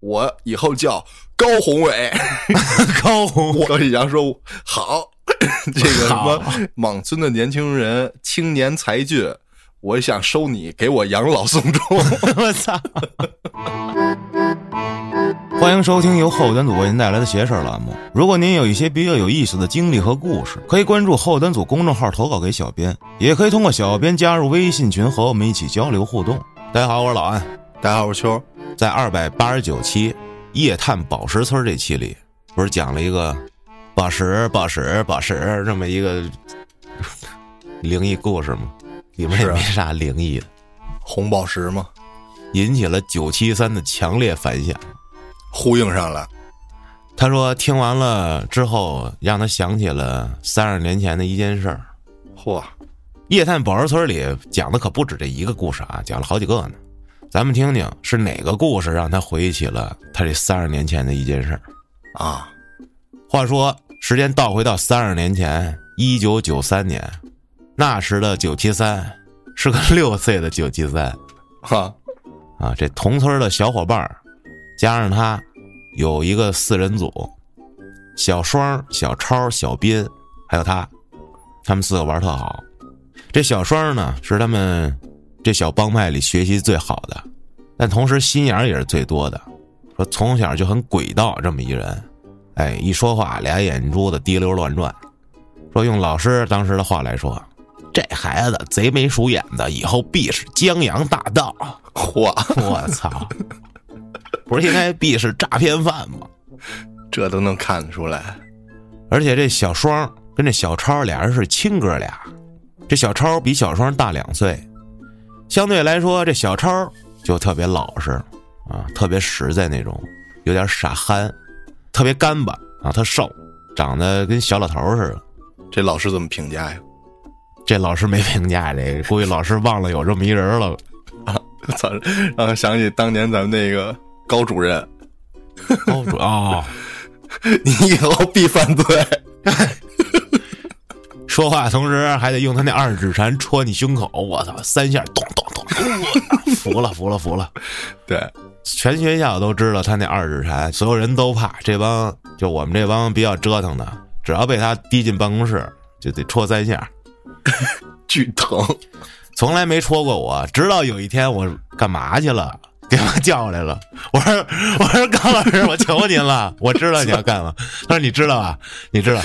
我以后叫高宏伟。高宏伟，高启强说：“好，这个什么莽村的年轻人，青年才俊，我想收你给我养老送终。我操！欢迎收听由后端组为您带来的邪事儿栏目。如果您有一些比较有意思的经历和故事，可以关注后端组公众号投稿给小编，也可以通过小编加入微信群和我们一起交流互动。大家好，我是老安。大家好，我是秋。在二百八十九期夜探宝石村这期里，不是讲了一个宝石、宝石、宝石这么一个 灵异故事吗？里面也没啥灵异的，红宝石吗？引起了九七三的强烈反响，呼应上了。他说听完了之后，让他想起了三十年前的一件事儿。嚯！夜探宝石村里讲的可不止这一个故事啊，讲了好几个呢。咱们听听是哪个故事让他回忆起了他这三十年前的一件事儿啊？话说时间倒回到三十年前，一九九三年，那时的九七三是个六岁的九七三，哈啊，这同村的小伙伴加上他有一个四人组，小双、小超、小斌，还有他，他们四个玩特好。这小双呢是他们。这小帮派里学习最好的，但同时心眼也是最多的。说从小就很诡道这么一人，哎，一说话俩眼珠子滴溜乱转。说用老师当时的话来说，这孩子贼眉鼠眼的，以后必是江洋大盗。嚯！我操！不是应该必是诈骗犯吗？这都能看得出来。而且这小双跟这小超俩人是亲哥俩，这小超比小双大两岁。相对来说，这小超就特别老实，啊，特别实在那种，有点傻憨，特别干巴啊，他瘦，长得跟小老头似的。这老师怎么评价呀？这老师没评价这个，估计老师忘了有这么一人了。啊，操！让我想起当年咱们那个高主任。高主啊，你以后必犯罪。说话同时还得用他那二指禅戳你胸口，我操，三下咚咚咚，服了服了服了。对，全学校都知道他那二指禅，所有人都怕。这帮就我们这帮比较折腾的，只要被他逼进办公室，就得戳三下，巨疼。从来没戳过我，直到有一天我干嘛去了。给我叫过来了，我说：“我说高老师，我求您了，我知道你要干嘛。”他说：“你知道吧？你知道，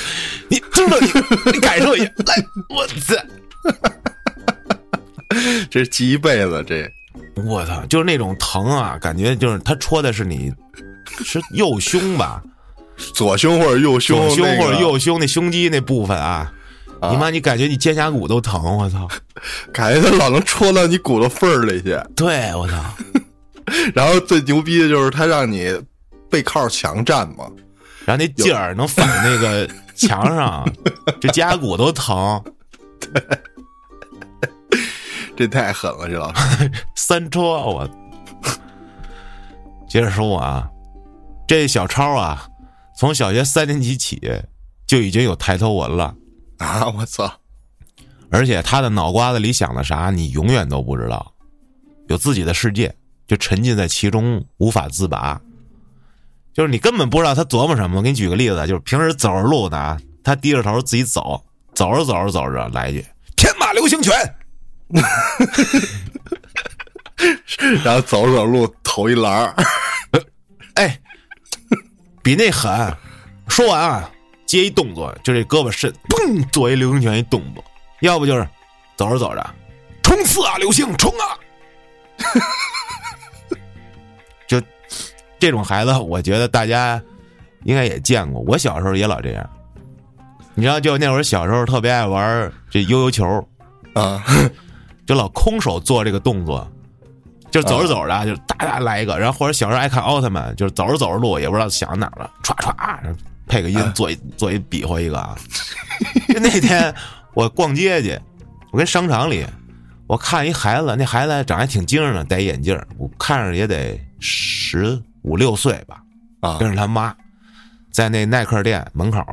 你知道，你你感受一下。”来，我操！这记一辈子，这我操，就是那种疼啊，感觉就是他戳的是你，是右胸吧？左胸或者右胸，左胸或者右胸那胸肌那部分啊，你妈，你感觉你肩胛骨都疼，我操！感觉他老能戳到你骨头缝儿里去。对，我操！然后最牛逼的就是他让你背靠墙站嘛，然后那劲儿能反那个 墙上，这胛骨都疼。对，这太狠了，这老师三戳我。接着说啊，这小超啊，从小学三年级起就已经有抬头纹了啊！我操！而且他的脑瓜子里想的啥，你永远都不知道，有自己的世界。就沉浸在其中无法自拔，就是你根本不知道他琢磨什么。我给你举个例子，就是平时走着路呢，他低着头自己走，走着走着走着来一句“天马流星拳 ”，然后走着走路投一篮儿，哎，比那狠。说完啊，接一动作，就这胳膊伸，嘣，做一流星拳一动作。要不就是走着走着，冲刺啊，流星冲啊！就这种孩子，我觉得大家应该也见过。我小时候也老这样，你知道，就那会儿小时候特别爱玩这悠悠球啊，就老空手做这个动作，就走着走着就哒哒来一个，然后或者小时候爱看奥特曼，就是走着走着路也不知道想哪了，歘歘配个音做一做一比划一个啊。那天我逛街去，我跟商场里。我看一孩子，那孩子长还挺精神的，戴眼镜我看着也得十五六岁吧，啊，跟着他妈，在那耐克店门口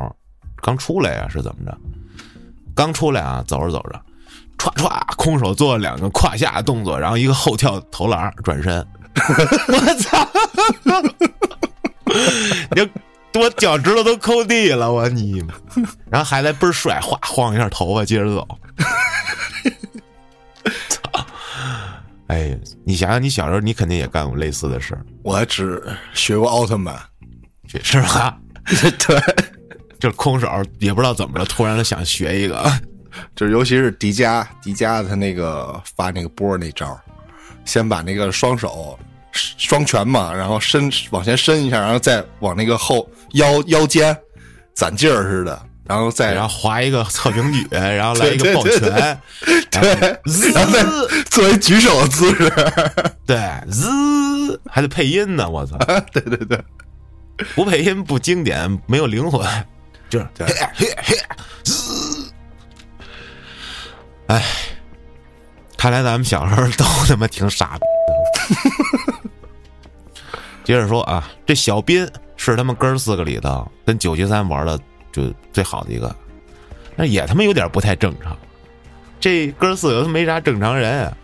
刚出来呀，是怎么着？刚出来啊，走着走着，歘歘，空手做了两个胯下动作，然后一个后跳投篮转身，我操！你我脚趾头都抠地了，我你妈！然后还在倍儿帅，哗晃一下头发，接着走。操！哎，你想想，你小时候你肯定也干过类似的事儿，我还只学过奥特曼，是吧？对，就是空手也不知道怎么了，突然想学一个，就是尤其是迪迦，迪迦他那个发那个波那招，先把那个双手双拳嘛，然后伸往前伸一下，然后再往那个后腰腰间攒劲儿似的，然后再然后划一个侧平举，然后来一个抱拳，对，然后再作为举手的姿势，对，滋，还得配音呢，我操！对对对，不配音不经典，没有灵魂，就是嘿嘿嘿滋。哎，看来咱们小时候都 他妈挺傻逼的。接着说啊，这小斌是他们哥儿四个里头跟九七三玩的就最好的一个，那也他妈有点不太正常。这哥四个都没啥正常人、啊，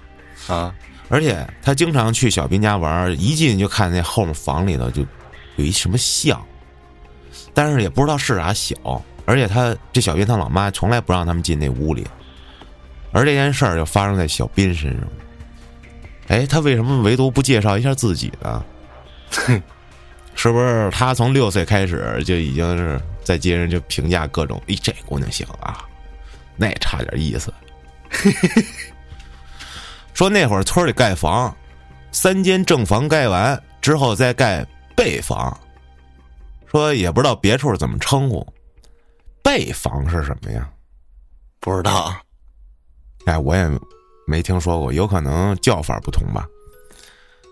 啊，而且他经常去小斌家玩，一进就看那后面房里头就有一什么像，但是也不知道是啥小。而且他这小斌他老妈从来不让他们进那屋里，而这件事儿就发生在小斌身上。哎，他为什么唯独不介绍一下自己呢？是不是他从六岁开始就已经是在街上就评价各种？咦，这姑娘行啊，那也差点意思。说那会儿村里盖房，三间正房盖完之后再盖背房，说也不知道别处怎么称呼，背房是什么呀？不知道，哎，我也没听说过，有可能叫法不同吧。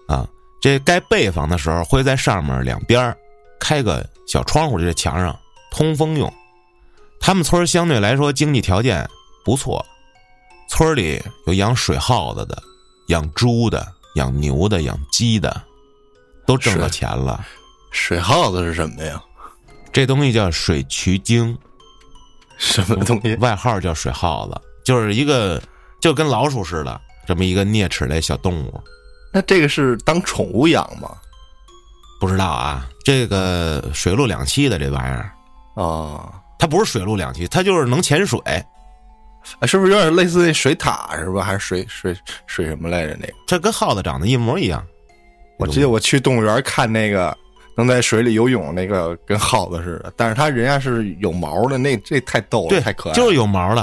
啊，这盖背房的时候会在上面两边儿开个小窗户，就这墙上通风用。他们村儿相对来说经济条件不错，村里有养水耗子的、养猪的、养牛的、养鸡的，都挣到钱了。水耗子是什么呀？这东西叫水渠精，什么东西？外号叫水耗子，就是一个就跟老鼠似的这么一个啮齿类小动物。那这个是当宠物养吗？不知道啊，这个水陆两栖的这玩意儿，啊，它不是水陆两栖，它就是能潜水。啊是不是有点类似那水獭是吧？还是水水水什么来着？那个这跟耗子长得一模一样。我记得我去动物园看那个能在水里游泳那个，跟耗子似的，但是它人家是有毛的，那这太逗了，对，太可爱了。就是有毛的。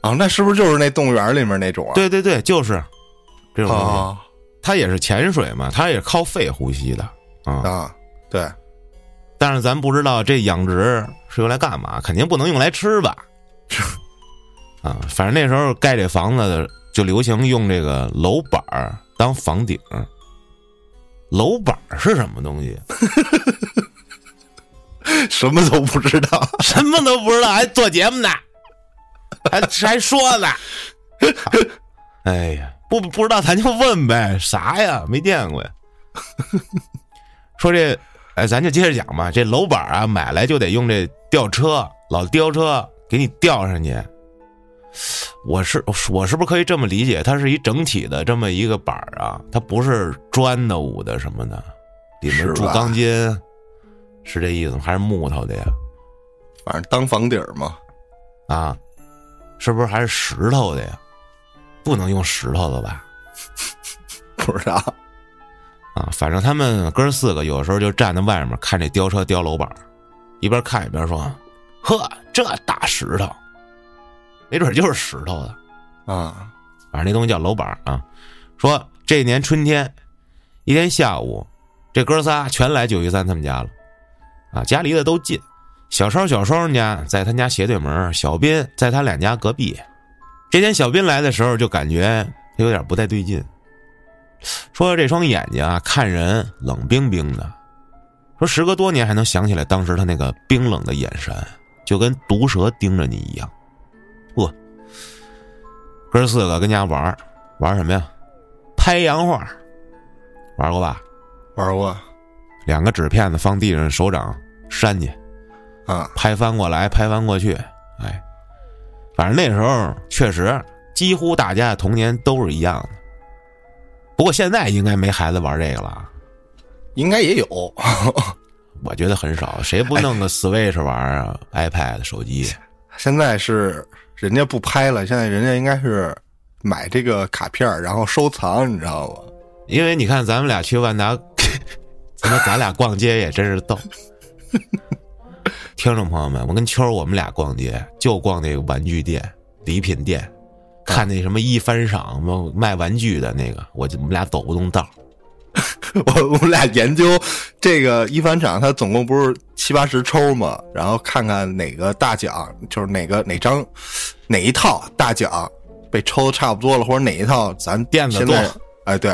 啊，那是不是就是那动物园里面那种啊？对对对，就是这种东西。啊它也是潜水嘛，它也是靠肺呼吸的啊。啊，对，但是咱不知道这养殖是用来干嘛，肯定不能用来吃吧？啊，反正那时候盖这房子就流行用这个楼板儿当房顶。楼板儿是什么东西？什么都不知道。什么都不知道，还做节目呢，还还说呢。哎呀，不不知道咱就问呗，啥呀？没见过呀。说这，哎，咱就接着讲吧。这楼板啊，买来就得用这吊车，老吊车给你吊上去。我是我是不是可以这么理解？它是一整体的这么一个板儿啊，它不是砖的、捂的什么的，里面铸钢筋，是这意思吗？还是木头的呀？反正当房顶儿嘛。啊，是不是还是石头的呀？不能用石头的吧？不知道啊，反正他们哥儿四个有时候就站在外面看这吊车吊楼板儿，一边看一边说：“呵，这大石头，没准就是石头的。啊，反正那东西叫楼板儿啊。”说这年春天，一天下午，这哥仨全来九一三他们家了，啊，家离得都近。小超小双家在他家斜对门，小斌在他俩家隔壁。这天小斌来的时候，就感觉他有点不太对劲，说这双眼睛啊，看人冷冰冰的，说时隔多年还能想起来当时他那个冰冷的眼神，就跟毒蛇盯着你一样。嚯，哥四个跟家玩儿玩什么呀？拍洋画，玩过吧？玩过两个纸片子放地上，手掌扇去，啊，拍翻过来，拍翻过去，哎，反正那时候确实几乎大家的童年都是一样的。不过现在应该没孩子玩这个了啊，应该也有。我觉得很少，谁不弄个 Switch 玩啊、iPad、手机？现在是人家不拍了，现在人家应该是买这个卡片儿然后收藏，你知道吗？因为你看咱们俩去万达，咱们咱俩逛街也真是逗。听众朋友们，我跟秋儿我们俩逛街就逛那个玩具店、礼品店，看那什么一番赏卖玩具的那个，我就我们俩走不动道儿。我我们俩研究这个一番赏，它总共不是七八十抽嘛，然后看看哪个大奖，就是哪个哪张哪一套大奖被抽的差不多了，或者哪一套咱垫子多哎对，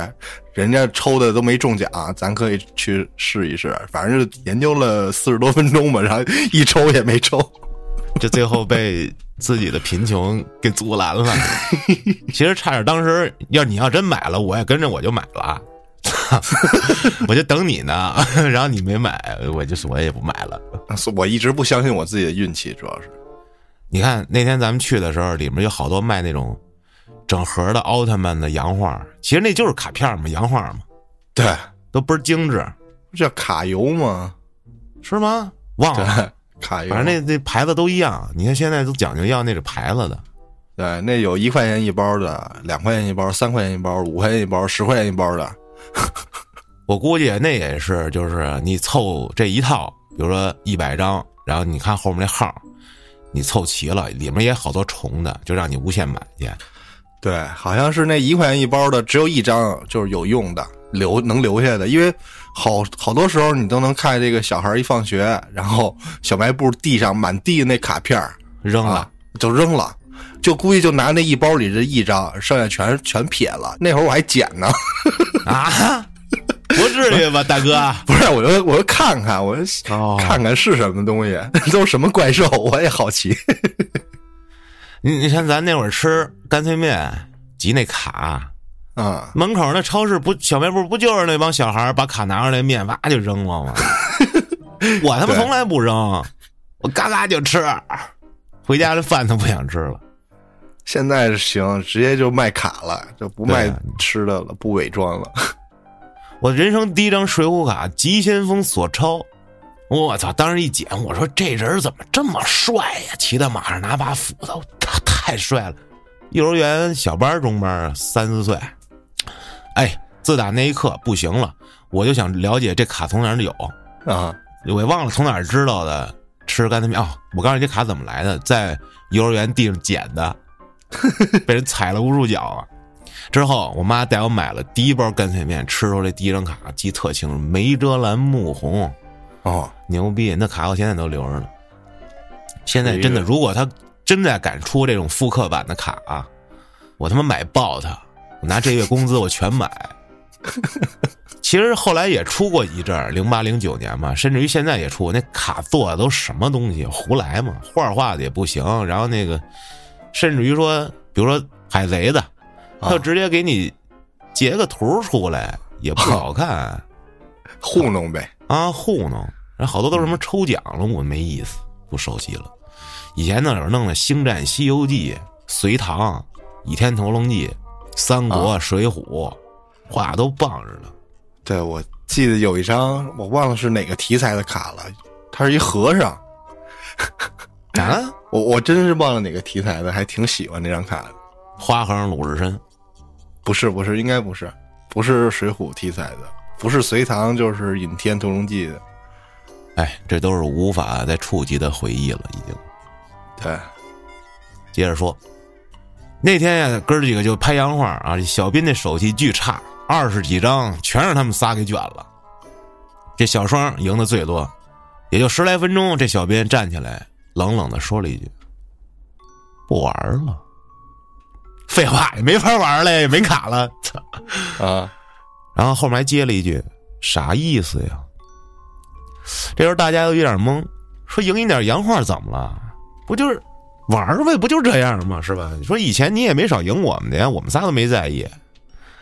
人家抽的都没中奖，咱可以去试一试。反正就研究了四十多分钟吧，然后一抽也没抽。就最后被自己的贫穷给阻拦了。其实差点，当时要你要真买了，我也跟着我就买了，我就等你呢。然后你没买，我就是我也不买了。我一直不相信我自己的运气，主要是你看那天咱们去的时候，里面有好多卖那种整盒的奥特曼的洋画，其实那就是卡片嘛，洋画嘛，对，都倍儿精致，这叫卡游吗？是吗？忘了，，卡油。反正那那牌子都一样。你看现在都讲究要那个牌子的，对，那有一块钱一包的，两块钱一包，三块钱一包，五块钱一包，十块钱一包的。我估计那也是，就是你凑这一套，比如说一百张，然后你看后面那号，你凑齐了，里面也好多重的，就让你无限买去。对，好像是那一块钱一包的，只有一张就是有用的，留能留下的。因为好好多时候你都能看这个小孩一放学，然后小卖部地上满地那卡片扔了，啊，就扔了，就估计就拿那一包里这一张，剩下全全撇了。那会儿我还捡呢，啊，不至于吧，大哥？不是，我就我就看看，我就哦看看是什么东西，都是什么怪兽，我也好奇。你你看咱那会儿吃干脆面，集那卡，啊、门口那超市不小卖部不就是那帮小孩儿把卡拿出来，面哇就扔了吗？我他妈从来不扔，我嘎嘎就吃，回家这饭都不想吃了。现在是行，直接就卖卡了，就不卖吃的了，不伪装了。我人生第一张水浒卡，急先锋索超，我操！当时一捡，我说这人怎么这么帅呀？骑在马上拿把斧头，他太帅了。幼儿园小班、中班，三四岁，哎，自打那一刻不行了，我就想了解这卡从哪儿有，啊，我也忘了从哪儿知道的。吃干脆面哦，我告诉你这卡怎么来的，在幼儿园地上捡的，被人踩了无数脚啊。之后，我妈带我买了第一包干脆面，吃出来第一张卡，记特清楚，梅遮兰木红，哦，牛逼！那卡我现在都留着呢。现在真的，如果他真的敢出这种复刻版的卡啊，我他妈买爆它！我拿这月工资我全买。其实后来也出过一阵儿，零八零九年嘛，甚至于现在也出。那卡做的都什么东西？胡来嘛，画画的也不行。然后那个，甚至于说，比如说海贼的，他就直接给你截个图出来，也不好 看。糊弄呗。啊，糊弄，然后好多都什么抽奖了，我没意思，不熟悉了。以前那会儿弄的《星战》《西游记》《隋唐》《倚天屠龙记》《三国》啊水浒》，画都棒着呢。对，我记得有一张，我忘了是哪个题材的卡了，他是一和尚。啊，我我真是忘了哪个题材的，还挺喜欢这张卡的。花和尚鲁智深，不是不是，应该不是，不是水浒题材的，不是隋唐就是倚天屠龙记的。哎，这都是无法再触及的回忆了，已经。对，接着说，那天呀，哥儿几个就拍洋画啊，这小斌那手气巨差，二十几张全让他们仨给卷了。这小双赢的最多，也就十来分钟，这小斌站起来，冷冷的说了一句：“不玩了。”废话，也没法玩了，也没卡了。操！啊，然后后面还接了一句：“啥意思呀？”这时候大家都有点懵，说赢一点洋画怎么了？不就是玩呗？不就这样吗？是吧？你说以前你也没少赢我们的呀，我们仨都没在意，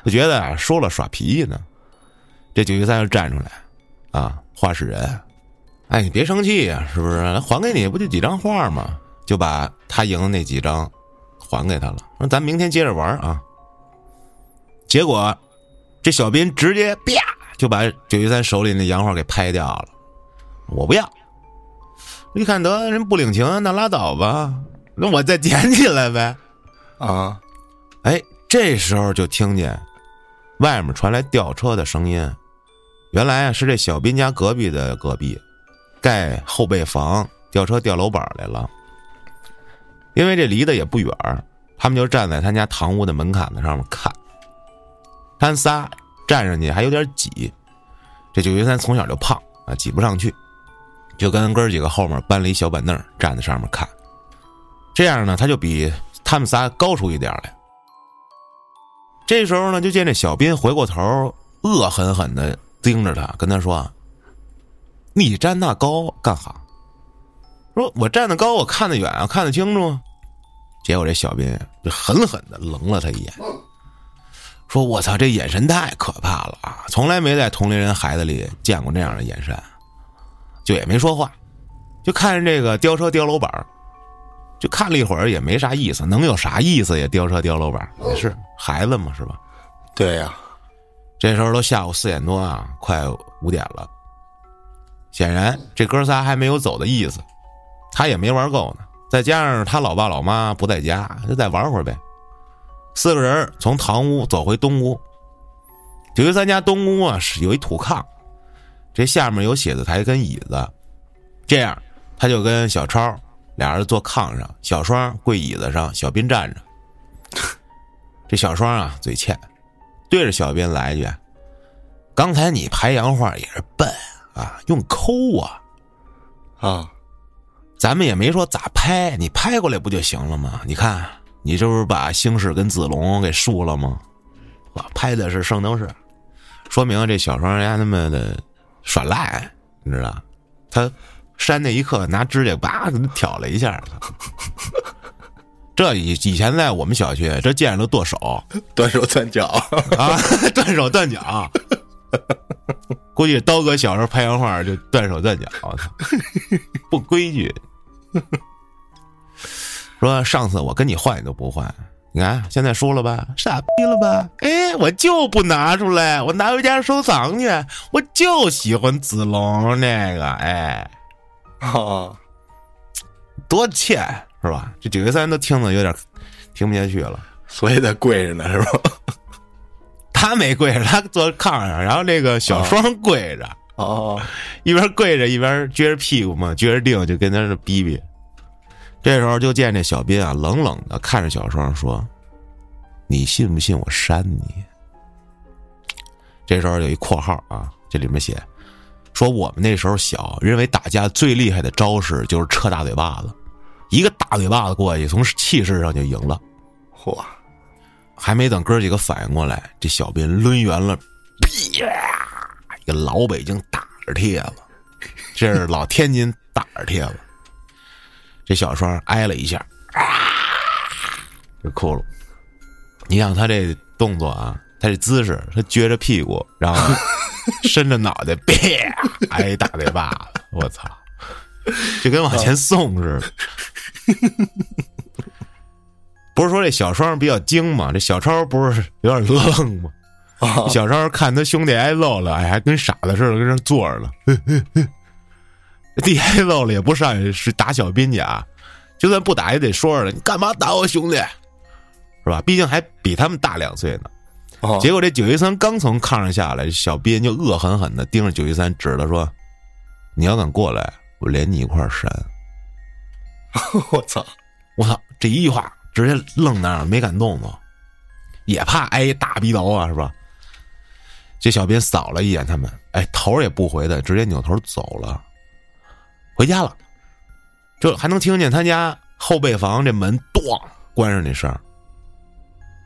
就觉得啊说了耍脾气呢。这九一三就站出来，啊，话事人，哎，你别生气呀、是不是？还给你不就几张画吗？就把他赢的那几张还给他了，说咱明天接着玩啊。结果这小斌直接啪就把九一三手里那洋画给拍掉了。我不要。一看得人不领情，那拉倒吧，那我再捡起来呗。啊，哎，这时候就听见外面传来吊车的声音。原来啊，是这小斌家隔壁的隔壁盖后备房，吊车吊楼板来了。因为这离得也不远，他们就站在他家堂屋的门槛子上面看。他仨站上去还有点挤，这九云三从小就胖啊，挤不上去，就跟哥几个后面搬了一小板凳站在上面看。这样呢，他就比他们仨高出一点来。这时候呢，就见这小斌回过头，恶狠狠的盯着他，跟他说：“你站那高干哈？”说：“我站得高，我看得远啊，看得清楚。”结果这小斌就狠狠的冷了他一眼，说：“我操，这眼神太可怕了啊！从来没在同龄人孩子里见过这样的眼神。”就也没说话，就看着这个吊车吊楼板就看了一会儿，也没啥意思，能有啥意思呀？吊车吊楼板也是孩子嘛，是吧？对呀，这时候都下午四点多啊，快五点了。显然这哥仨还没有走的意思，他也没玩够呢。再加上他老爸老妈不在家，就再玩会儿呗。四个人从堂屋走回东屋，九一三家东屋啊是有一土炕，这下面有写字台跟椅子，这样他就跟小超。俩人坐炕上，小双跪椅子上，小斌站着。这小双啊，嘴欠，对着小斌来一句：“刚才你拍洋画也是笨啊，用抠啊，啊，咱们也没说咋拍，你拍过来不就行了吗？你看，你这不是把星矢跟子龙给输了吗？我拍的是圣斗士，说明这小双人家他妈的耍赖，你知道？他。”扇那一刻，拿指甲叭挑了一下。这以以前在我们小区，这见着都剁手，断手断脚啊，断手断脚。估计刀哥小时候拍洋画就断手断脚，不规矩。说上次我跟你换你都不换，你看现在输了吧，傻逼了吧？哎，我就不拿出来，我拿回家收藏去。我就喜欢子龙那个，哎。啊，多欠是吧？这九月三都听得有点听不下去了，所以在跪着呢，是吧？他没跪着，他坐炕上，然后那个小双跪着，哦，一边跪着一边撅着屁股嘛，撅着腚就跟那儿逼逼。这时候就见这小斌啊，冷冷的看着小双说：“你信不信我扇你？”这时候有一括号啊，这里面写。说我们那时候小，认为打架最厉害的招式就是撤大嘴巴子，一个大嘴巴子过去，从气势上就赢了。嚯！还没等哥几个反应过来，这小兵抡圆了，啪！一个老北京打耳贴子，这是老天津打耳贴子。这小双挨了一下，啊！就哭了。你想他这动作啊，他这姿势，他撅着屁股，然后。伸着脑袋，啪，挨一大嘴巴子！我操，就跟往前送似的。不是说这小双比较精吗？这小超不是有点愣吗？小超看他兄弟挨揍了，哎，还跟傻子似的跟那坐着了。弟挨揍了也不上去是打小兵去啊，就算不打也得说着你干嘛打我兄弟？是吧？毕竟还比他们大两岁呢。结果这九一三刚从炕上下来，小编就恶狠狠的盯着九一三，指着说：“你要敢过来，我连你一块扇。”我操！我操！这一句话直接愣那儿没敢动动，也怕挨大逼刀啊，是吧？这小编扫了一眼他们，哎，头也不回的直接扭头走了，回家了。这还能听见他家后备房这门咣关上那声。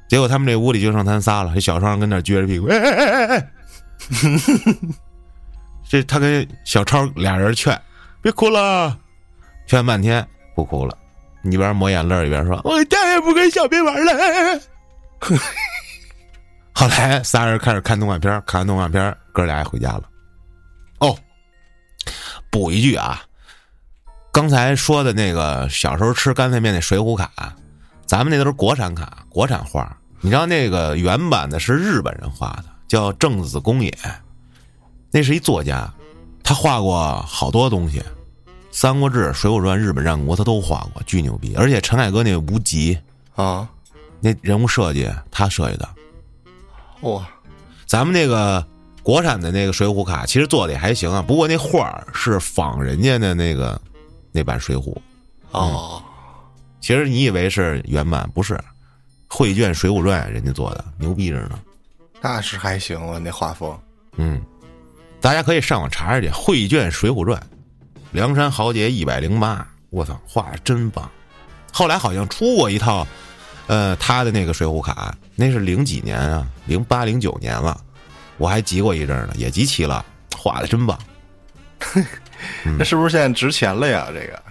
结果他们这屋里就剩他仨了，这小双跟那撅着屁股，哎哎哎哎哎，这他跟小超俩人劝，别哭了，劝半天不哭了，一边抹眼泪一边说：“我再也不跟小兵玩了。” 后来仨人开始看动画片，看完动画片，哥俩也回家了。哦，补一句啊，刚才说的那个小时候吃干脆面那水浒卡。咱们那都是国产卡，国产画。你知道那个原版的是日本人画的，叫正子公野。那是一作家，他画过好多东西，《三国志》《水浒传》《日本战国》他都画过，巨牛逼。而且陈凯歌那无极啊，那人物设计他设计的。哇，咱们那个国产的那个水浒卡其实做的也还行啊，不过那画儿是仿人家的那个那版水浒。哦，其实你以为是原版，不是，绘卷《水浒传》人家做的，牛逼着呢。那是还行啊，那画风。嗯，大家可以上网查查去，《绘卷水浒传》，梁山豪杰一百零八，我操，画的真棒。后来好像出过一套，呃，他的那个水浒卡，那是零几年啊，零八零九年了，我还集过一阵呢，也集齐了，画的真棒。那是不是现在值钱了呀？这个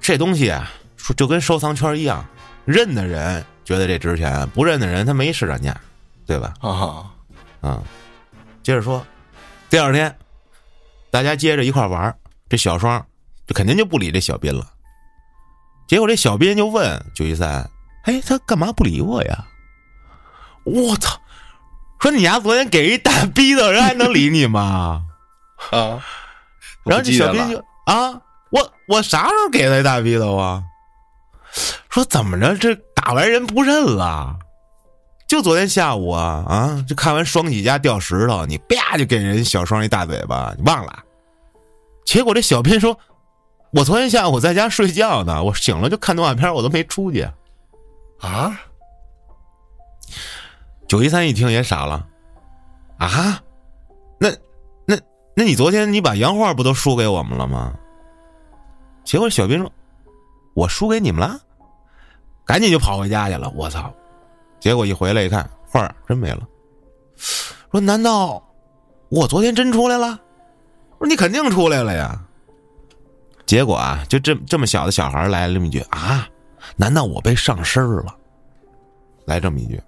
这东西啊，说就跟收藏圈一样，认的人觉得这值钱，不认的人他没市场价，对吧？啊，嗯，接着说，第二天，大家接着一块玩这小双就肯定就不理这小斌了。结果这小斌就问九一三：“哎，他干嘛不理我呀？”我操！说你丫昨天给一大逼斗，人还能理你吗？啊，然后这小斌就啊，我我啥时候给他一大逼斗啊？说怎么着，这打完人不认了？就昨天下午啊啊，就看完双喜家掉石头，你啪就给人小双一大嘴巴，你忘了？结果这小斌说：“我昨天下午在家睡觉呢，我醒了就看动画片，我都没出去。”啊，九一三一听也傻了，啊，那那那你昨天你把洋画不都输给我们了吗？结果小斌说：“我输给你们了。”赶紧就跑回家去了。我操！结果一回来一看，画儿真没了。说难道我昨天真出来了？我说你肯定出来了呀。结果啊，就这这么小的小孩来了这么一句啊，难道我被上身了？来这么一句，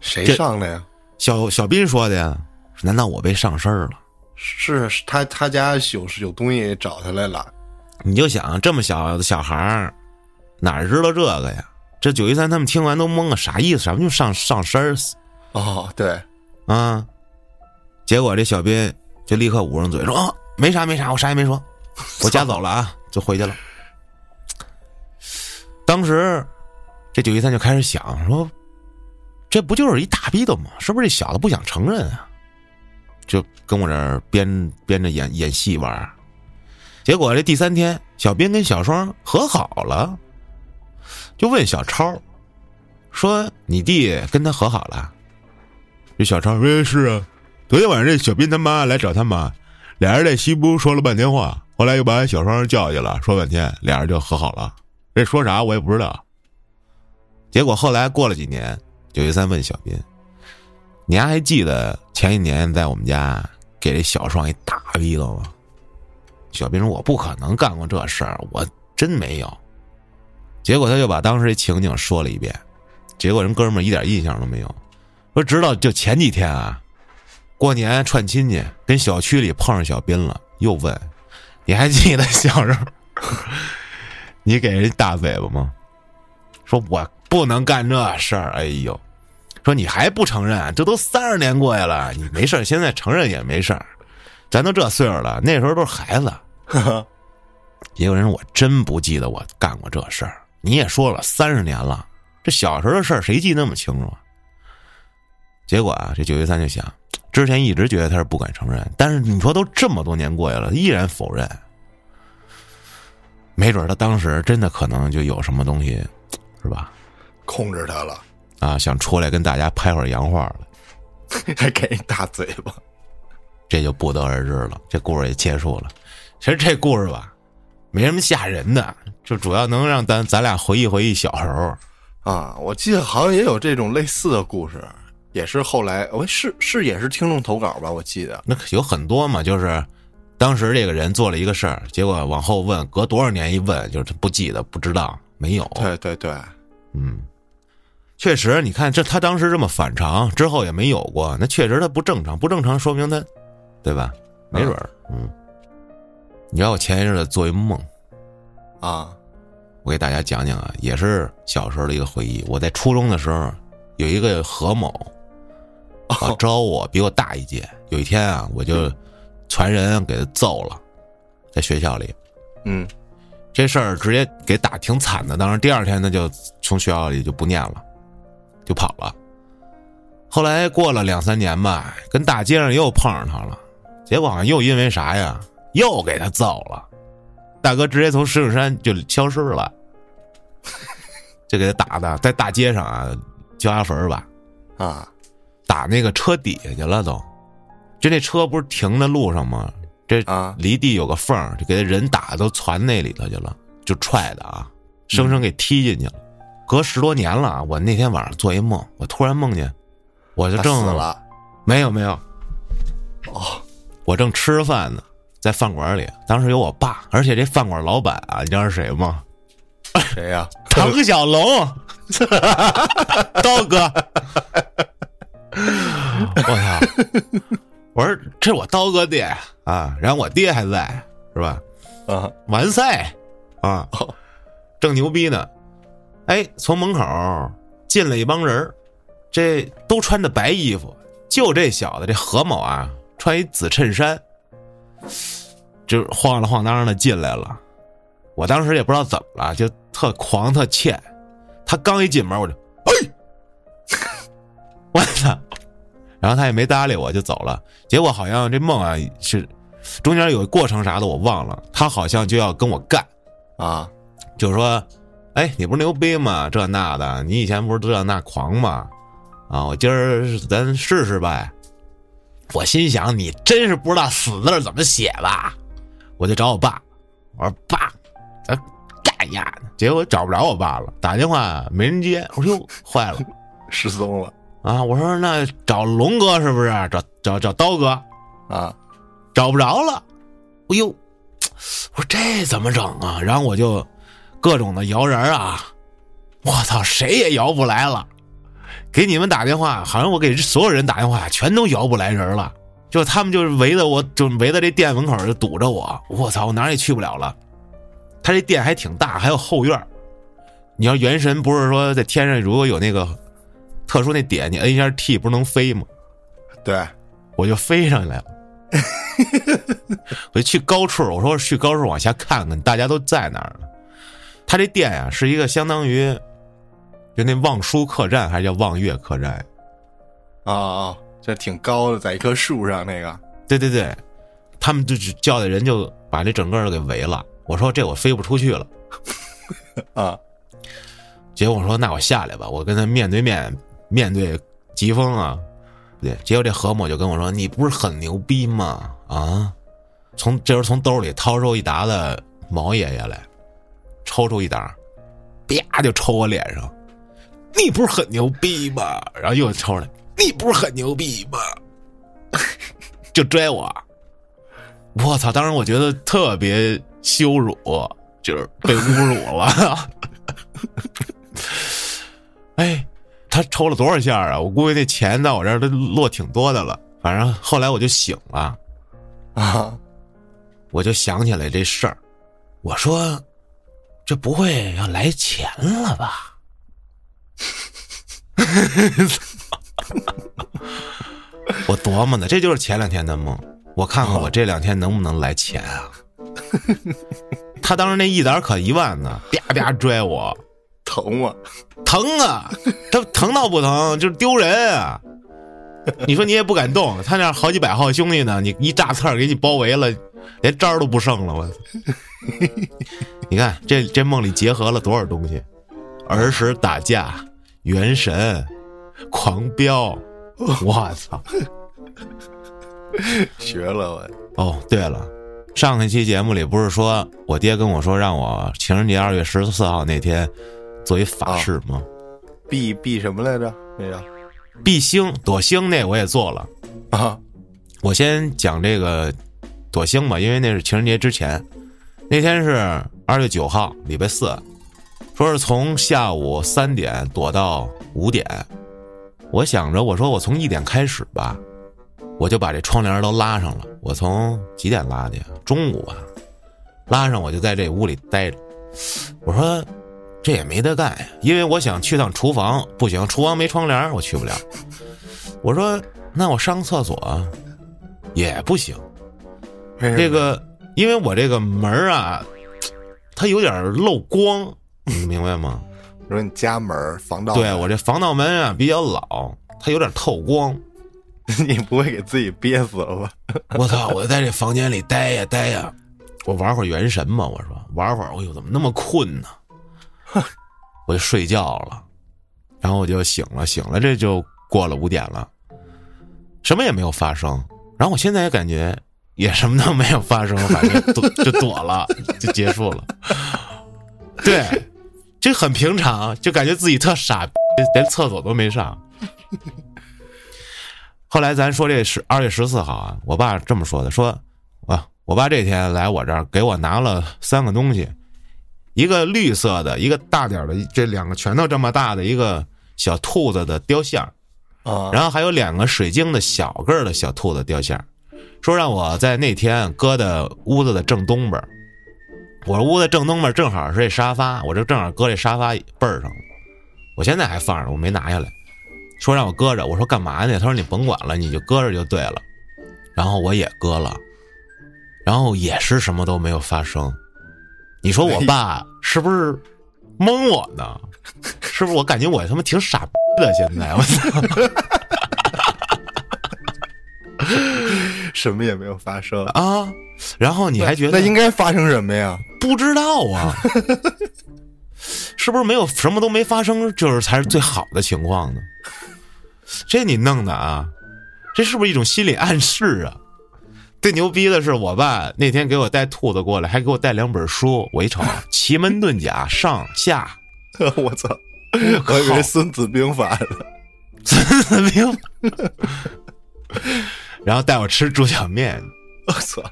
谁上的呀？小小斌说的呀。难道我被上身了？是是他他家有有东西找他来了。你就想这么小的小孩儿，哪知道这个呀？这九一三他们听完都懵了，啥意思？什么就上上身儿死哦，对，啊？结果这小斌就立刻捂上嘴说：“啊，没啥没啥，我啥也没说，我家走了啊，就回去了。”当时这九一三就开始想说：“这不就是一大逼斗吗？是不是这小子不想承认啊？”就跟我这儿编编着演演戏玩。结果这第三天，小斌跟小双和好了，就问小超说：“你弟跟他和好了？”这小超说：“是啊，昨天晚上这小斌他妈来找他妈，俩人在西屋说了半天话，后来又把小双叫去了，说半天，俩人就和好了。这说啥我也不知道。结果后来过了几年，九一三问小斌：“你还记得前一年在我们家给这小双一大逼斗吗？”小斌说：“我不可能干过这事儿，我真没有。”结果他就把当时这情景说了一遍，结果人哥们儿一点印象都没有。说直到就前几天啊，过年串亲戚，跟小区里碰上小斌了，又问：“你还记得小时候 你给人大嘴巴吗？”说：“我不能干这事儿。”哎呦，说你还不承认？这都三十年过去了，你没事儿现在承认也没事儿。咱都这岁数了，那时候都是孩子。结果人说：“我真不记得我干过这事儿。”你也说了三十年了，这小时候的事儿谁记那么清楚啊？结果啊，这九一三就想，之前一直觉得他是不敢承认，但是你说都这么多年过去了，依然否认，没准他当时真的可能就有什么东西，是吧？控制他了，啊，想出来跟大家拍会儿洋画了，还给一大嘴巴。这就不得而知了。这故事也结束了。其实这故事吧，没什么吓人的，就主要能让咱咱俩回忆回忆小时候。啊，我记得好像也有这种类似的故事，也是后来，我是是也是听众投稿吧，我记得。那有很多嘛，就是当时这个人做了一个事儿，结果往后问，隔多少年一问，就是他不记得，不知道，没有。对对对，嗯，确实，你看这他当时这么反常，之后也没有过，那确实他不正常，不正常说明他，对吧？没准儿，嗯。你知道我前一阵子做一梦，啊，我给大家讲讲啊，也是小时候的一个回忆。我在初中的时候，有一个何某，老招我，比我大一届。有一天啊，我就传人给他揍了，在学校里。嗯这事儿直接给打挺惨的。当然，第二天他就从学校里就不念了，就跑了。后来过了两三年吧，跟大街上又碰上他了，结果好像又因为啥呀，又给他揍了。大哥直接从石景山就消失了，就给他打的在大街上啊，交牙坟儿吧，啊打那个车底下去了都。就那车不是停在路上吗？这啊离地有个缝儿，就给他人打都传那里头去了，就踹的啊，生生给踢进去了。隔十多年了啊，我那天晚上做一梦，我突然梦见，我就正死了没有没有，哦我正吃着饭呢，在饭馆里，当时有我爸，而且这饭馆老板啊，你知道是谁吗？谁呀？唐小龙，刀哥，我操！我说这是我刀哥爹啊，然后我爹还在，是吧？啊完赛啊，正牛逼呢。哎，从门口进了一帮人这都穿的白衣服，就这小子这何某啊，穿一紫衬衫，就晃了晃荡的进来了。我当时也不知道怎么了，就特狂特欠。他刚一进门，我就哎，我操！然后他也没搭理我，就走了。结果好像这梦啊是中间有过程啥的，我忘了。他好像就要跟我干，啊就是说，哎，你不是牛逼吗？这那的，你以前不是这那狂吗？啊，我今儿咱试试呗。我心想，你真是不知道死字怎么写吧？我就找我爸，我说爸，咱干呀！结果找不着我爸了，打电话没人接。我说哟，坏了 失踪了啊！我说那找龙哥是不是？找找找刀哥，啊找不着了。哎呦，我说这怎么整啊？然后我就各种的摇人啊，我操，谁也摇不来了。给你们打电话，好像我给所有人打电话，全都摇不来人了。就他们就是围着我，就围在这店门口就堵着我。我操，我哪儿也去不了了。他这店还挺大，还有后院儿你要元神不是说在天上如果有那个特殊那点，你摁一下 T 不是能飞吗？对我就飞上来了。我就去高处，我说去高处往下看看，大家都在哪儿呢？他这店呀、是一个相当于就那望舒客栈，还是叫望月客栈？啊啊，这挺高的，在一棵树上那个对对对，他们就只叫的人就把这整个都给围了。我说这我飞不出去了，啊结果我说那我下来吧，我跟他面对面面对疾风啊，对，结果这何某就跟我说：“你不是很牛逼吗？啊！”从这时候从兜里掏出一沓子毛爷爷来，抽出一沓，啪就抽我脸上。你不是很牛逼吗？然后又抽出来，你不是很牛逼吗？就拽我，我操！当时我觉得特别羞辱，就是被侮辱了。哎，他抽了多少下啊？我估计那钱在我这儿都落挺多的了。反正后来我就醒了，啊我就想起来这事儿，我说这不会要来钱了吧？我琢磨呢，这就是前两天的梦。我看看我这两天能不能来钱啊？他当时那一沓可一万呢，啪啪拽我，疼吗？疼啊！他疼到不疼，就是丢人啊！你说你也不敢动，他那好几百号兄弟呢，你一炸刺儿给你包围了，连招都不剩了，我操！你看这这梦里结合了多少东西？儿时打架、元神、狂飙，我操！学了我哦，对了，上一期节目里不是说我爹跟我说让我情人节二月十四号那天做一法事吗？避避什么来着？那个避星躲星那我也做了。啊我先讲这个躲星吧，因为那是情人节之前，那天是二月九号，礼拜四，说是从下午三点躲到五点。我想着，我说我从一点开始吧，我就把这窗帘都拉上了。我从几点拉的呀？中午吧，拉上我就在这屋里待着。我说这也没得干呀，因为我想去趟厨房，不行，厨房没窗帘，我去不了。我说那我上厕所也不行，这个因为我这个门啊，它有点漏光，你明白吗？说你家门儿防盗，对我这防盗门啊比较老，它有点透光。你不会给自己憋死了吧？我操！我在这房间里待呀待呀，我玩会儿原神嘛。我说玩会儿，哎呦，怎么那么困呢？我就睡觉了，然后我就醒了，醒了，这就过了五点了，什么也没有发生。然后我现在也感觉也什么都没有发生，反正躲就躲了，就结束了。对，就很平常，就感觉自己特傻，连厕所都没上。后来咱说这是二月十四号啊，我爸这么说的，说啊，我爸这天来我这儿给我拿了三个东西，一个绿色的，一个大点的，这两个拳头这么大的一个小兔子的雕像，啊，然后还有两个水晶的小个儿的小兔子雕像，说让我在那天搁的屋子的正东边我屋子正东边正好是这沙发，我这正好搁这沙发背儿上我现在还放着，我没拿下来。说让我搁着，我说干嘛呢？他说你甭管了，你就搁着就对了。然后我也搁了，然后也是什么都没有发生。你说我爸是不是蒙我呢？是不是我感觉我他妈挺傻逼的？现在我操 什么也没有发生。啊！然后你还觉得那应该发生什么呀？不知道啊？是不是没有什么都没发生，就是才是最好的情况呢？这你弄的啊？这是不是一种心理暗示啊？最牛逼的是，我爸那天给我带兔子过来，还给我带两本书。我一瞅，《奇门遁甲》上下，我操！我以为《孙子兵法》呢。孙子兵，然后带我吃猪脚面。我操！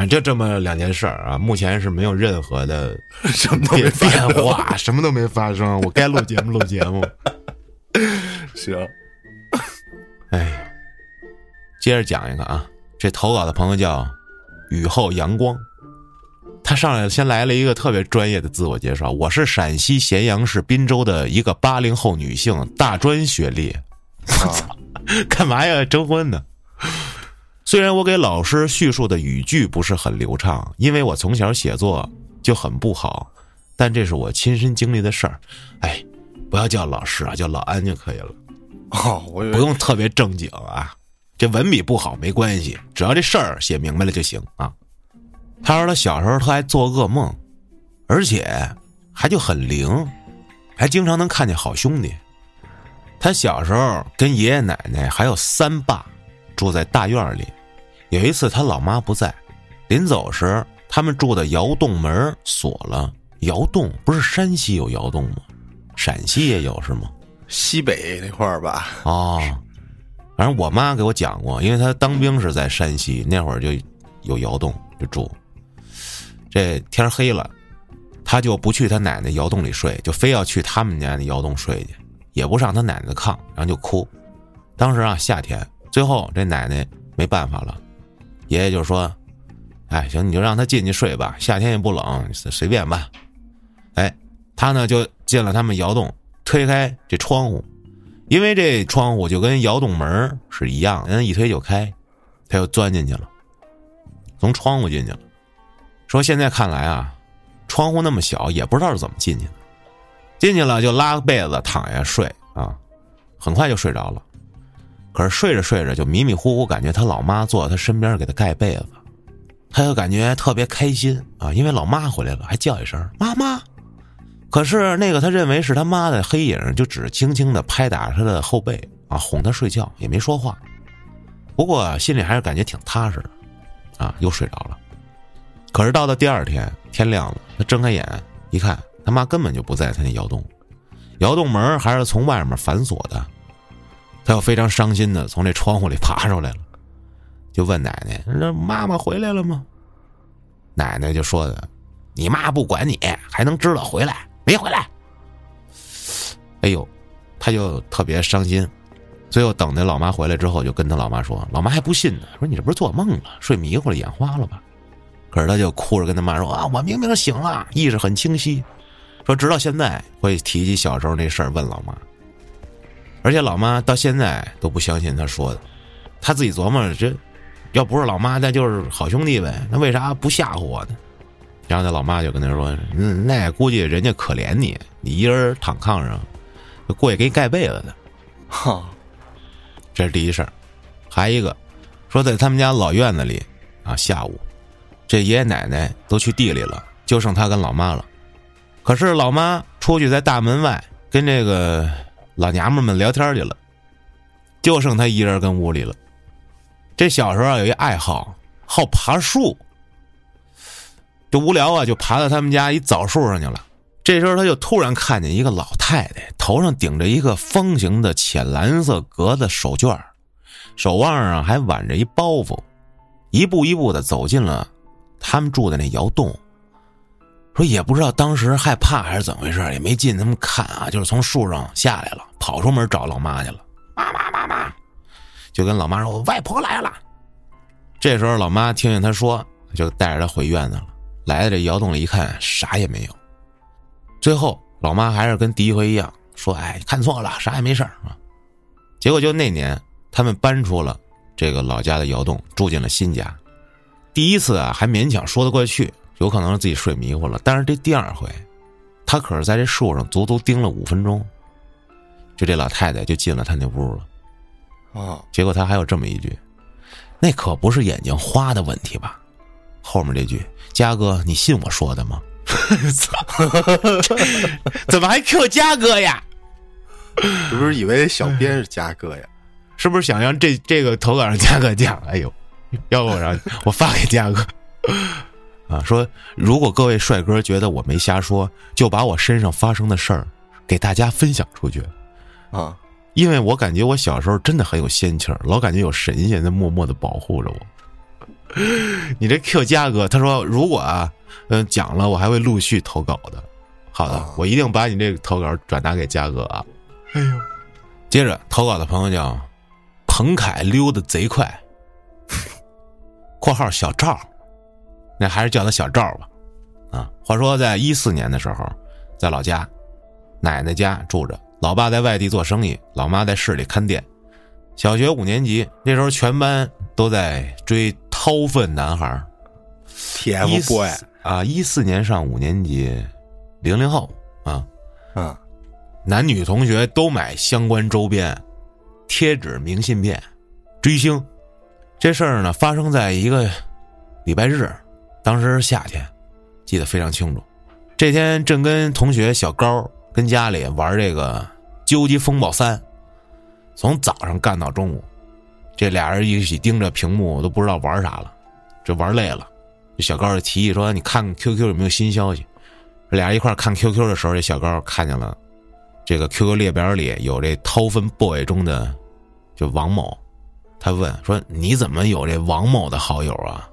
反正就这么两件事儿啊，目前是没有任何的 什么都没变发生变化，什么都没发生。我该录节目录节目。行，哎呀，接着讲一个啊，这投稿的朋友叫雨后阳光，他上来先来了一个特别专业的自我介绍，我是陕西咸阳市滨州的一个八零后女性，大专学历，啊，干嘛要？征婚呢？虽然我给老师叙述的语句不是很流畅，因为我从小写作就很不好，但这是我亲身经历的事儿。哎，不要叫老师啊，叫老安就可以了。哦，我不用特别正经啊，这文笔不好没关系，只要这事儿写明白了就行啊。他说他小时候他还做噩梦，而且还就很灵，还经常能看见好兄弟。他小时候跟爷爷奶奶还有三爸住在大院里，有一次他老妈不在，临走时他们住的窑洞门锁了。窑洞不是山西有窑洞吗？陕西也有是吗？西北那块儿吧，哦，反正我妈给我讲过，因为她当兵是在山西，那会儿就有窑洞就住。这天黑了，他就不去他奶奶窑洞里睡，就非要去他们家那窑洞睡去，也不上他奶奶的炕，然后就哭。当时啊，夏天，最后这奶奶没办法了，爷爷就说：“哎，行，你就让他进去睡吧，夏天也不冷，随便吧。”哎，他呢就进了他们窑洞，推开这窗户，因为这窗户就跟窑洞门是一样，人一推就开，他就钻进去了，从窗户进去了。说现在看来啊，窗户那么小，也不知道是怎么进去的。进去了就拉个被子躺下睡啊，很快就睡着了。可是睡着睡着就迷迷糊糊，感觉他老妈坐在他身边给他盖被子，他就感觉特别开心啊，因为老妈回来了，还叫一声妈妈。可是那个他认为是他妈的黑影，就只轻轻的拍打他的后背啊，哄他睡觉，也没说话。不过心里还是感觉挺踏实的，啊，又睡着了。可是到了第二天天亮了，他睁开眼一看，他妈根本就不在他那窑洞，窑洞门还是从外面反锁的。他又非常伤心的从这窗户里爬出来了，就问奶奶：“那妈妈回来了吗？”奶奶就说的：“你妈不管你，还能知道回来？没回来。”哎呦，他就特别伤心。最后等那老妈回来之后，就跟他老妈说：“老妈还不信呢，说你这不是做梦了，睡迷糊了，眼花了吧？”可是他就哭着跟他妈说：“啊，我明明醒了，意识很清晰。”说直到现在会提起小时候那事儿问老妈。而且老妈到现在都不相信他说的，他自己琢磨这要不是老妈，那就是好兄弟呗，那为啥不吓唬我呢？然后他老妈就跟他说：“嗯，那估计人家可怜你，你一人躺炕上，过去给你盖被子的。”哈，这是第一事儿。还一个说，在他们家老院子里啊，下午这爷爷奶奶都去地里了，就剩他跟老妈了。可是老妈出去在大门外跟这个老娘们们聊天去了，就剩他一人跟屋里了。这小时候有一爱好，好爬树。就无聊啊，就爬到他们家一枣树上去了。这时候他就突然看见一个老太太，头上顶着一个方形的浅蓝色格子手绢手腕上还挽着一包袱，一步一步的走进了他们住的那窑洞。说也不知道当时害怕还是怎么回事，也没进他们看啊，就是从树上下来了，跑出门找老妈去了。妈妈妈妈，就跟老妈说：“我外婆来了。”这时候老妈听见他说，就带着他回院子了。来到这窑洞里一看，啥也没有。最后，老妈还是跟第一回一样说：“哎，看错了，啥也没事啊。”结果就那年，他们搬出了这个老家的窑洞，住进了新家。第一次啊，还勉强说得过去，有可能是自己睡迷糊了。但是这第二回，他可是在这树上足足盯了五分钟，就这老太太就进了他那屋了。啊，结果他还有这么一句：“那可不是眼睛花的问题吧？”后面这句：“嘉哥，你信我说的吗？” 怎么还 Q 嘉哥呀？是不是以为小编是嘉哥呀？是不是想让这这个投稿让嘉哥讲？哎呦，要不我让我发给嘉哥啊，说如果各位帅哥觉得我没瞎说，就把我身上发生的事儿给大家分享出去啊，因为我感觉我小时候真的很有仙气儿，老感觉有神仙在默默的保护着我。你这 Q 嘉哥，他说如果啊，嗯，讲了我还会陆续投稿的。好的，我一定把你这个投稿转达给嘉哥啊。哎呦，接着投稿的朋友叫彭凯溜的贼快 （括号小赵），那还是叫他小赵吧。啊，话说在一四年的时候，在老家奶奶家住着，老爸在外地做生意，老妈在市里看店。小学五年级那时候，全班都在追。掏粪男孩，TFBOY 啊，一四年上五年级，零零后啊，嗯，男女同学都买相关周边，贴纸、明信片，追星。这事儿呢，发生在一个礼拜日，当时是夏天，记得非常清楚。这天正跟同学小高跟家里玩这个《究极风暴三》，从早上干到中午。这俩人一起盯着屏幕，都不知道玩啥了，这玩累了，这小高就提议说：“你看 QQ 有没有新消息？”俩人一块看 QQ 的时候，这小高看见了，这个 QQ 列表里有这掏粪 boy 中的就王某，他问说：“你怎么有这王某的好友啊？”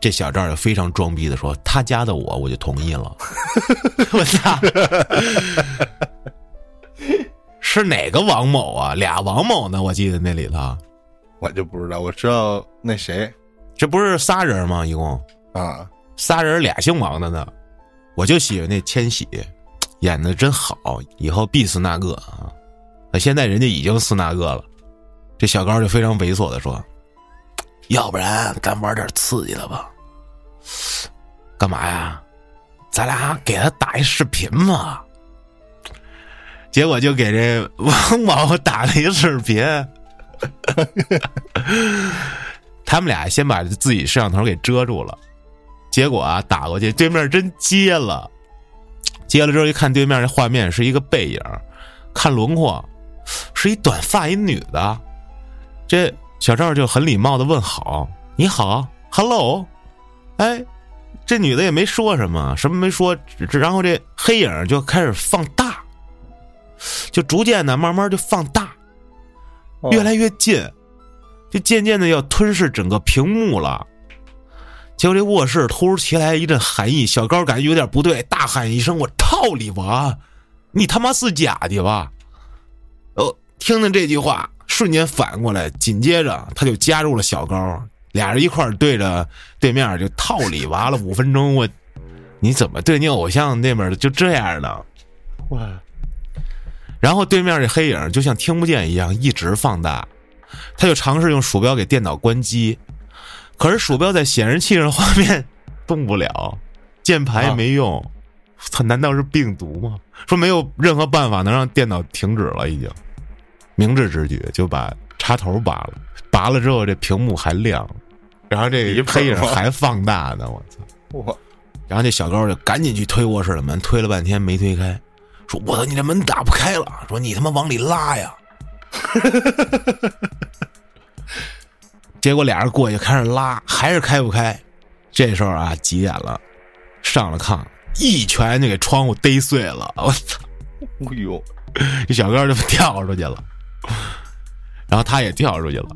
这小赵就非常装逼的说：“他加的我，我就同意了。”我操！是哪个王某啊？俩王某呢？我记得那里头。我就不知道，我知道那谁，这不是仨人吗？一共啊，仨人俩姓王的呢。我就喜欢那千玺，演的真好，以后必是那个啊。那现在人家已经是那个了。这小高就非常猥琐的说：“要不然咱玩点刺激的吧？干嘛呀？咱俩给他打一视频嘛。”结果就给这王某打了一视频。他们俩先把自己摄像头给遮住了，结果啊，打过去对面真接了，接了之后一看对面那画面是一个背影，看轮廓是一短发一女的，这小赵就很礼貌的问好，你好，hello，哎，这女的也没说什么，什么没说，然后这黑影就开始放大，就逐渐的慢慢就放大。越来越近，就渐渐的要吞噬整个屏幕了。结果这卧室突如其来一阵寒意，小高感觉有点不对，大喊一声：“我操你妈！你他妈是假的吧？”哦，听听这句话，瞬间反过来，紧接着他就加入了小高，俩人一块对着对面就套里娃了五分钟。我，你怎么对你偶像那边就这样呢？哇！然后对面这黑影就像听不见一样，一直放大。他就尝试用鼠标给电脑关机，可是鼠标在显示器上画面动不了，键盘也没用。他难道是病毒吗？说没有任何办法能让电脑停止了，已经明智之举就把插头拔了，拔了之后这屏幕还亮，然后这黑影还放大呢，我操！我然后这小高就赶紧去推卧室的门，推了半天没推开，说：“我操，你这门打不开了！”说：“你他妈往里拉呀！” 结果俩人过去开始拉，还是开不开。这时候啊，急眼了，上了炕，一拳就给窗户逮碎了。我操！哎呦，这小高就跳出去了，然后他也跳出去了。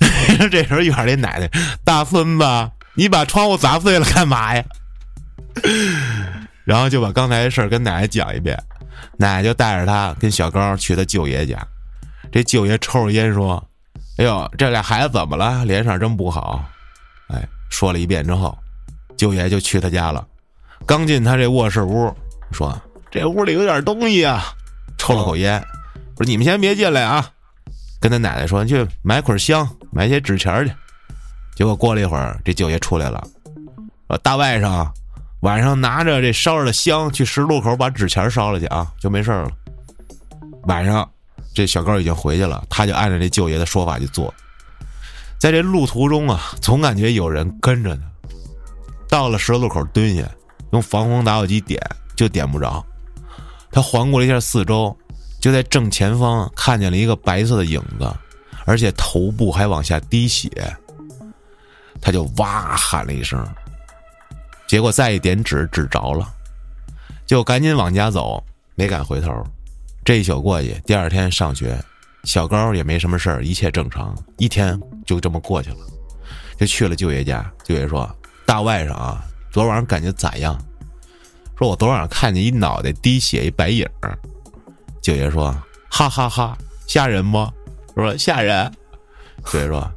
这时候院里奶奶：“大孙子，你把窗户砸碎了干嘛呀？” 然后就把刚才的事儿跟奶奶讲一遍，奶奶就带着他跟小高去他舅爷家。这舅爷抽着烟说：“哎呦，这俩孩子怎么了？脸色真不好。”哎，说了一遍之后，舅爷就去他家了。刚进他这卧室屋，说：“这屋里有点东西啊。”抽了口烟，说：“你们先别进来啊。”跟他奶奶说：“去买捆香，买些纸钱去。”结果过了一会儿，这舅爷出来了，说：“大外甥，晚上拿着这烧着的香去十字路口把纸钱烧了去啊，就没事了。”晚上。这小高已经回去了，他就按照这舅爷的说法去做。在这路途中啊，总感觉有人跟着他。到了十字路口蹲下，用防风打火机点，就点不着。他环顾了一下四周，就在正前方看见了一个白色的影子，而且头部还往下滴血。他就哇喊了一声，结果再一点指指着了，就赶紧往家走，没敢回头。这一宿过去，第二天上学，小高也没什么事儿，一切正常，一天就这么过去了，就去了舅爷家。舅爷说：“大外甥啊，昨晚上感觉咋样？”说：“我昨晚上看见一脑袋滴血，一白影儿。”舅爷说：“哈哈哈，吓人不？”说：“吓人。”九爷说：“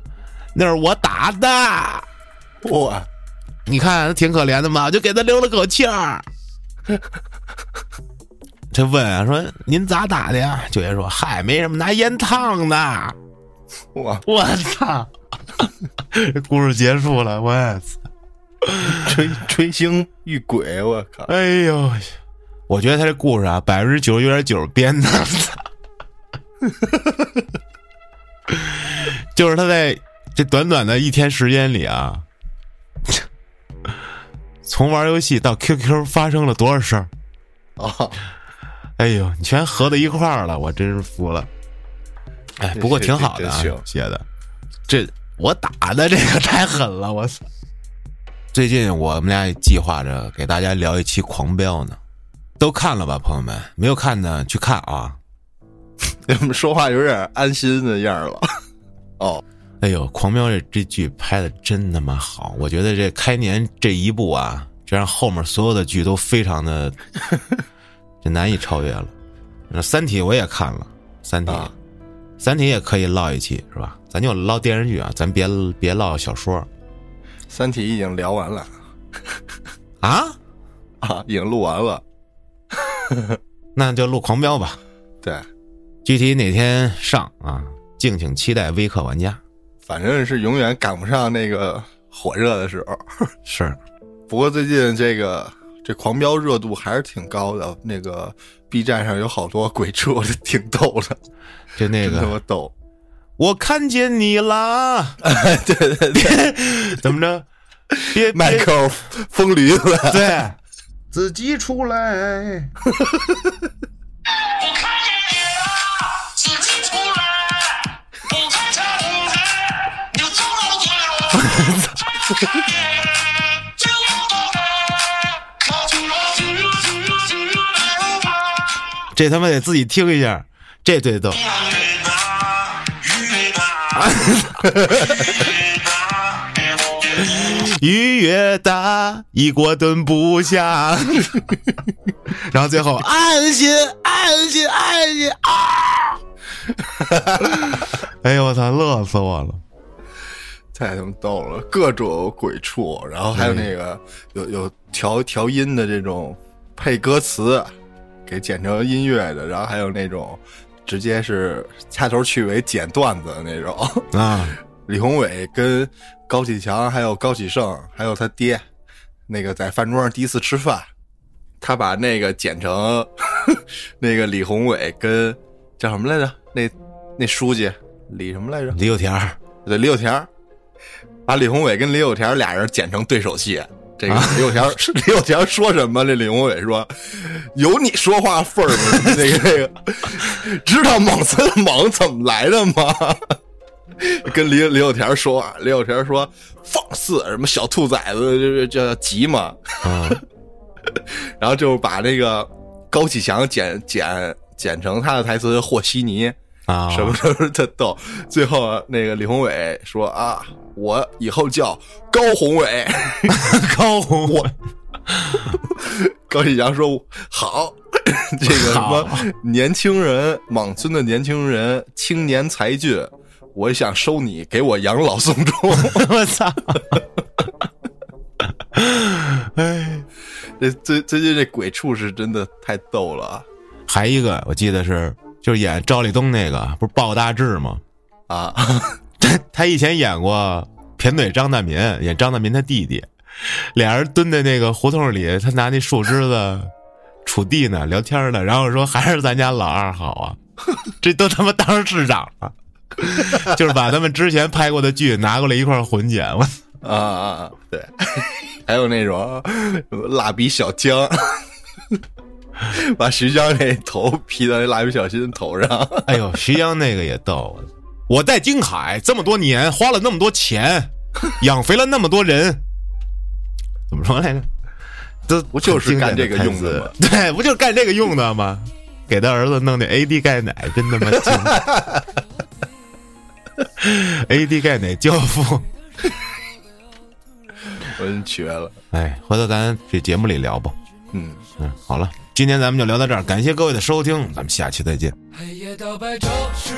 那是我打的。”我，你看挺可怜的嘛，就给他留了口气儿。他问啊，说您咋打的呀？九爷说：“嗨，没什么，拿烟烫的。”我我操！故事结束了，我操！追追星遇鬼，我靠！哎呦，我觉得他这故事啊，百分之九十九点九编的。就是他在这短短的一天时间里啊，从玩游戏到 QQ 发生了多少事儿啊！哎呦，你全合到一块儿了，我真是服了。哎，不过挺好的啊，写的。这我打的这个太狠了，我操！最近我们俩也计划着给大家聊一期《狂飙》呢，都看了吧，朋友们？没有看的去看啊！你们说话有点安心的样了。哦，哎呦，《狂飙》这这剧拍的真他妈好！我觉得这开年这一部啊，这让后面所有的剧都非常的。这难以超越了。那《三体》我也看了，《三体》，《三体》也可以唠一期，是吧？咱就唠电视剧啊，咱别别唠小说。《三体》已经聊完了，啊啊，已经录完了，那就录《狂飙》吧。对，具体哪天上啊？敬请期待微客玩家。反正是永远赶不上那个火热的时候。是，不过最近这个。这狂飙热度还是挺高的，那个 B 站上有好多鬼畜，挺逗的，就那个那么逗。我看见你啦！对对对，怎么着？别迈克风驴子，对，自己出来。我看见你了，自己出来，不看见你就走到最后。这他妈得自己听一下，这对逗。雨越大，一锅炖不下。然后最后安心，安心，安心啊！哎呦我操，乐死我了！太他妈逗了，各种鬼畜，然后还有那个有有调调音的这种配歌词。给剪成音乐的，然后还有那种直接是掐头去尾剪段子的那种。啊，李宏伟跟高启强还有高启盛还有他爹，那个在饭桌上第一次吃饭，他把那个剪成 那个李宏伟跟叫什么来着？那那书记李什么来着？李有田儿对，李有田，把李宏伟跟李有田俩人剪成对手戏。这个李有田 李有田说什么？这李宏伟说：“有你说话份儿吗？那个那个，知道猛森的猛怎么来的吗？” 跟李李有田说话，李有田说：“放肆！什么小兔崽子，这这叫急嘛？”啊，然后就把那个高启强剪剪剪成他的台词和稀泥。啊，什么什么特逗。最后啊那个李宏伟说啊，我以后叫高宏伟。高宏伟高启强说好，这个什么年轻人，莽村的年轻人，青年才俊，我想收你给我养老送终。我操！哎，这最最近这鬼畜是真的太逗了啊还一个我记得是就是演赵立东那个，不是鲍大志吗？啊！他他以前演过偏怼张大民，演张大民他弟弟，俩人蹲在那个胡同里，他拿那树枝子锄地呢，聊天呢，然后说还是咱家老二好啊，这都他妈当上市长了，就是把他们之前拍过的剧拿过来一块混剪，我啊啊啊！对，还有那种蜡笔小江，把徐江那头披到那蜡笔小新头上。哎呦，徐江那个也逗。我在京海这么多年，花了那么多钱，养肥了那么多人，怎么说来着？这不就是干这个用的吗吗？对，不就是干这个用的吗？给他儿子弄那 AD 钙奶，真他妈精！AD 钙奶教父，我真绝了。哎，回头咱这节目里聊吧。嗯，嗯，好了，今天咱们就聊到这儿，感谢各位的收听，咱们下期再见。黑夜到白昼，十